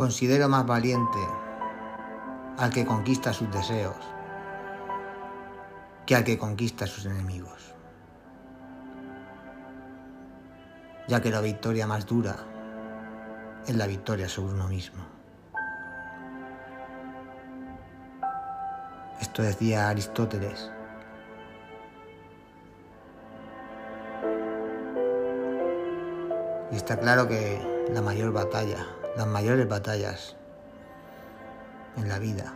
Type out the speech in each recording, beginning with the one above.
Considero más valiente al que conquista sus deseos que al que conquista sus enemigos. Ya que la victoria más dura es la victoria sobre uno mismo. Esto decía Aristóteles. Y está claro que la mayor batalla, las mayores batallas en la vida,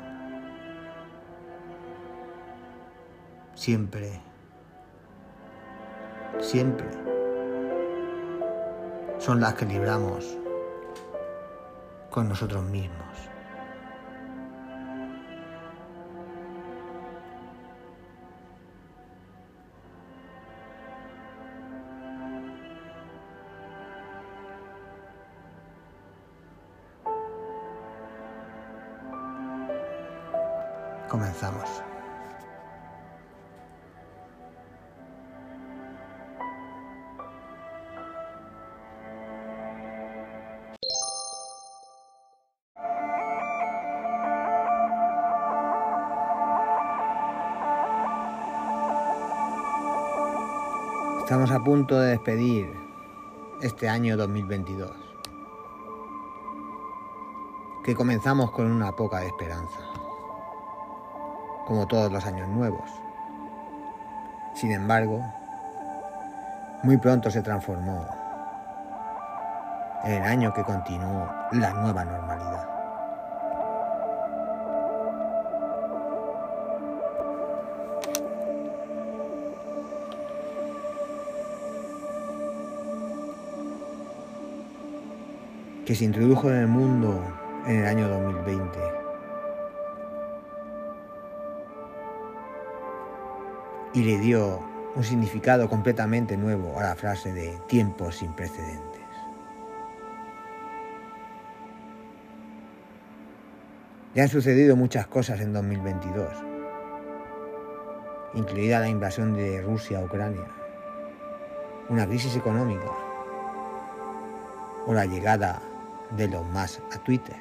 siempre, siempre. Son las que libramos con nosotros mismos. Estamos a punto de despedir este año 2022, que comenzamos con una poca esperanza, como todos los años nuevos. Sin embargo, muy pronto se transformó en el año que continuó la nueva normalidad. Que se introdujo en el mundo en el año 2020. Y le dio un significado completamente nuevo a la frase de tiempos sin precedentes. Ya han sucedido muchas cosas en 2022, incluida la invasión de Rusia a Ucrania, una crisis económica o la llegada de los más a Twitter.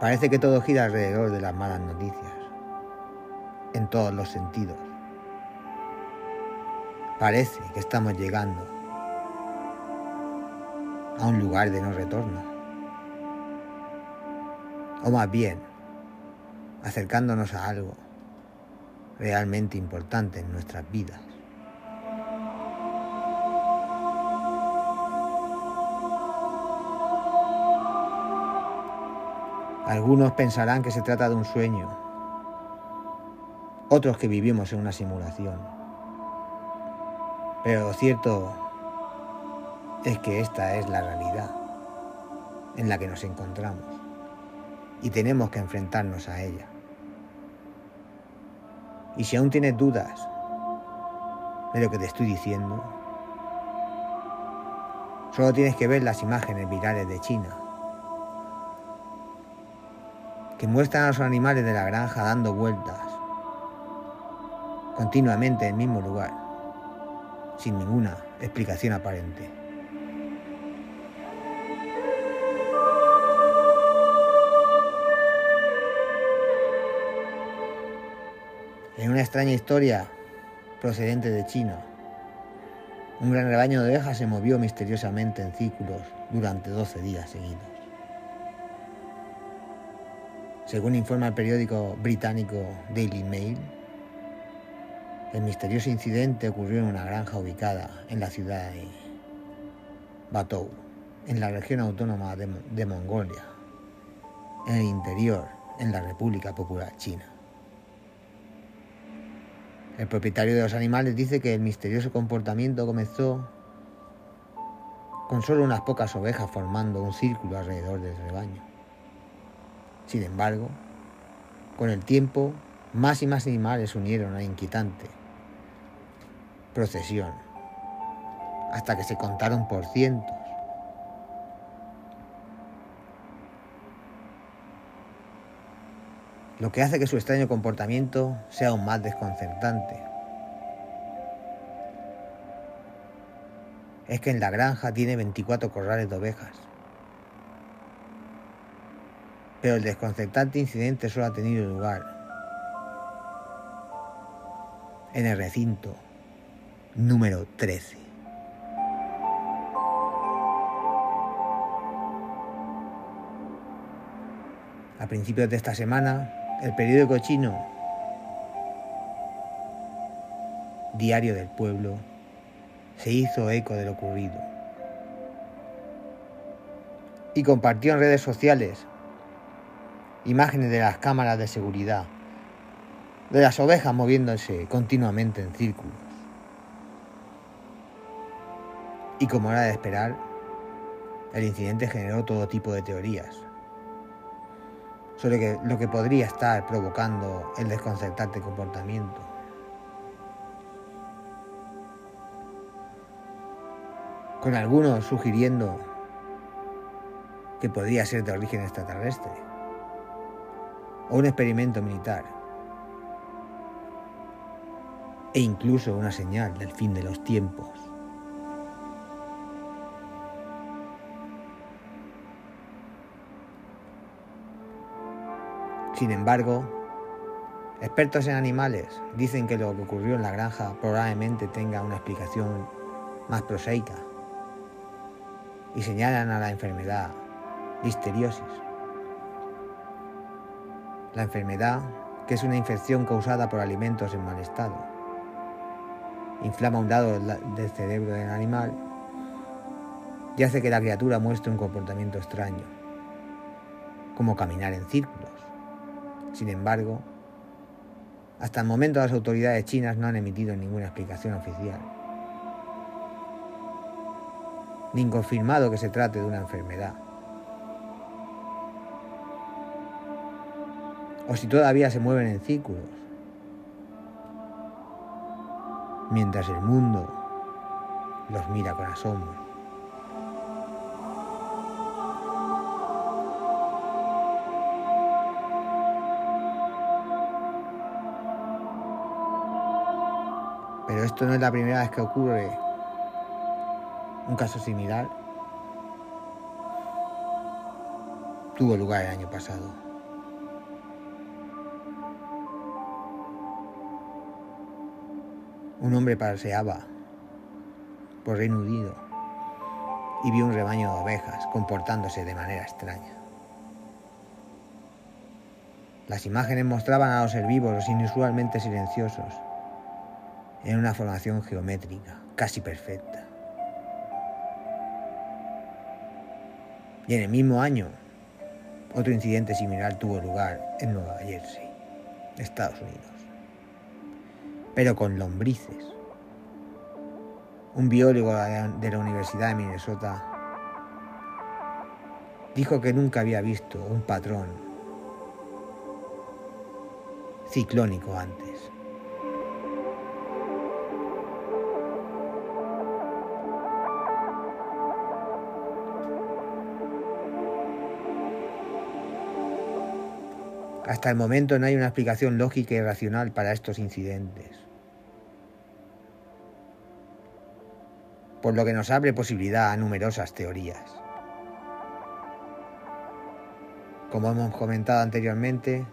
Parece que todo gira alrededor de las malas noticias, en todos los sentidos. Parece que estamos llegando a un lugar de no retorno. O más bien, acercándonos a algo realmente importante en nuestras vidas. Algunos pensarán que se trata de un sueño, otros que vivimos en una simulación. Pero lo cierto es que esta es la realidad en la que nos encontramos y tenemos que enfrentarnos a ella. Y si aún tienes dudas de lo que te estoy diciendo, solo tienes que ver las imágenes virales de China que muestran a los animales de la granja dando vueltas continuamente en el mismo lugar, sin ninguna explicación aparente. En una extraña historia procedente de China, un gran rebaño de ovejas se movió misteriosamente en círculos durante 12 días seguidos. Según informa el periódico británico Daily Mail, el misterioso incidente ocurrió en una granja ubicada en la ciudad de Batou, en la región autónoma de, Mongolia, en el interior, en la República Popular China. El propietario de los animales dice que el misterioso comportamiento comenzó con solo unas pocas ovejas formando un círculo alrededor del rebaño. Sin embargo, con el tiempo, más y más animales unieron a la inquietante procesión, hasta que se contaron por cientos. Lo que hace que su extraño comportamiento sea aún más desconcertante. es que en la granja tiene 24 corrales de ovejas. Pero el desconcertante incidente solo ha tenido lugar en el recinto número 13. A principios de esta semana, el periódico chino Diario del Pueblo se hizo eco de lo ocurrido y compartió en redes sociales imágenes de las cámaras de seguridad, de las ovejas moviéndose continuamente en círculos. Y como era de esperar, el incidente generó todo tipo de teorías sobre lo que podría estar provocando el desconcertante comportamiento. Con algunos sugiriendo que podría ser de origen extraterrestre o un experimento militar e incluso una señal del fin de los tiempos. Sin embargo, expertos en animales dicen que lo que ocurrió en la granja probablemente tenga una explicación más prosaica y señalan a la enfermedad listeriosis. La enfermedad, que es una infección causada por alimentos en mal estado, inflama un lado del cerebro del animal y hace que la criatura muestre un comportamiento extraño, como caminar en círculos sin embargo, hasta el momento las autoridades chinas no han emitido ninguna explicación oficial, ni confirmado que se trate de una enfermedad. O si todavía se mueven en círculos, mientras el mundo los mira con asombro. Pero esto no es la primera vez que ocurre un caso similar. Tuvo lugar el año pasado. Un hombre paseaba por Reino Unido y vio un rebaño de ovejas comportándose de manera extraña. Las imágenes mostraban a los herbívoros inusualmente silenciosos en una formación geométrica casi perfecta. Y en el mismo año, otro incidente similar tuvo lugar en Nueva Jersey, Estados Unidos, pero con lombrices. Un biólogo de la Universidad de Minnesota dijo que nunca había visto un patrón ciclónico antes. Hasta el momento no hay una explicación lógica y racional para estos incidentes. Por lo que nos abre posibilidad a numerosas teorías. Como hemos comentado anteriormente,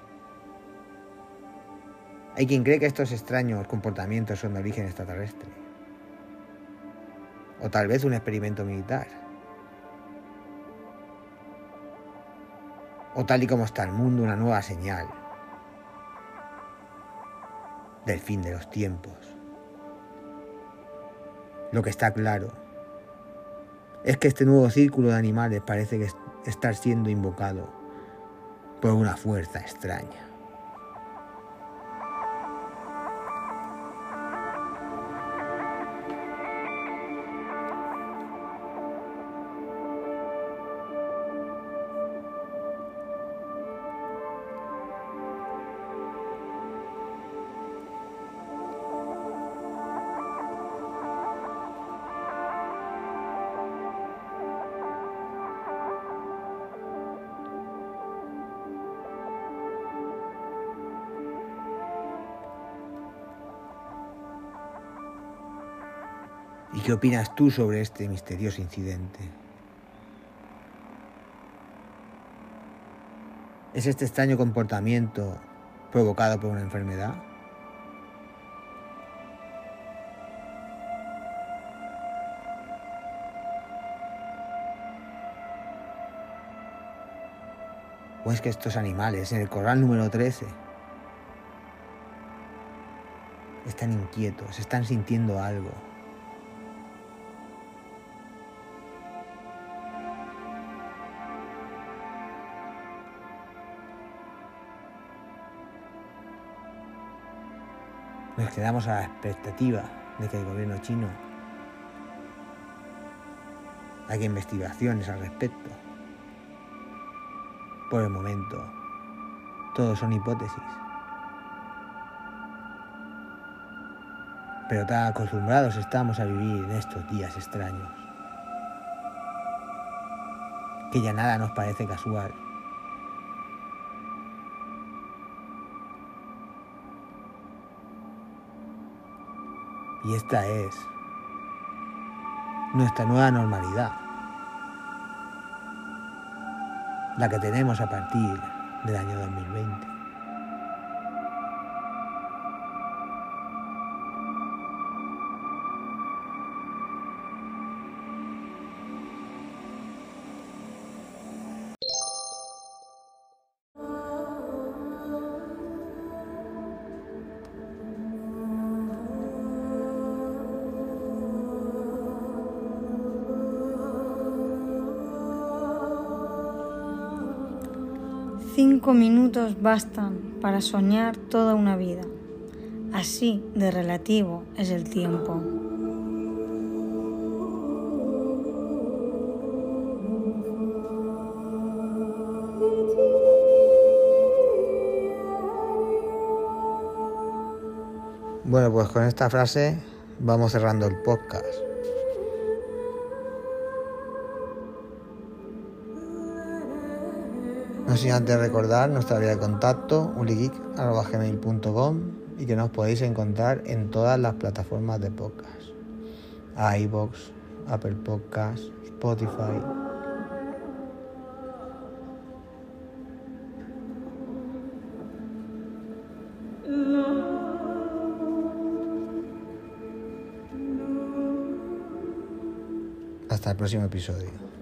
hay quien cree que estos extraños comportamientos son de origen extraterrestre. O tal vez un experimento militar. o tal y como está el mundo, una nueva señal del fin de los tiempos. Lo que está claro es que este nuevo círculo de animales parece que estar siendo invocado por una fuerza extraña. Qué opinas tú sobre este misterioso incidente? ¿Es este extraño comportamiento provocado por una enfermedad? ¿O es que estos animales en el corral número 13 están inquietos, están sintiendo algo? Quedamos a la expectativa de que el gobierno chino haga investigaciones al respecto. Por el momento, todo son hipótesis. Pero tan acostumbrados estamos a vivir en estos días extraños, que ya nada nos parece casual. Y esta es nuestra nueva normalidad, la que tenemos a partir del año 2020. Cinco minutos bastan para soñar toda una vida. Así de relativo es el tiempo. Bueno, pues con esta frase vamos cerrando el podcast. No sin antes recordar nuestra vía de contacto, uligeek.com y que nos podéis encontrar en todas las plataformas de podcast. iBox, Apple Podcasts, Spotify. Hasta el próximo episodio.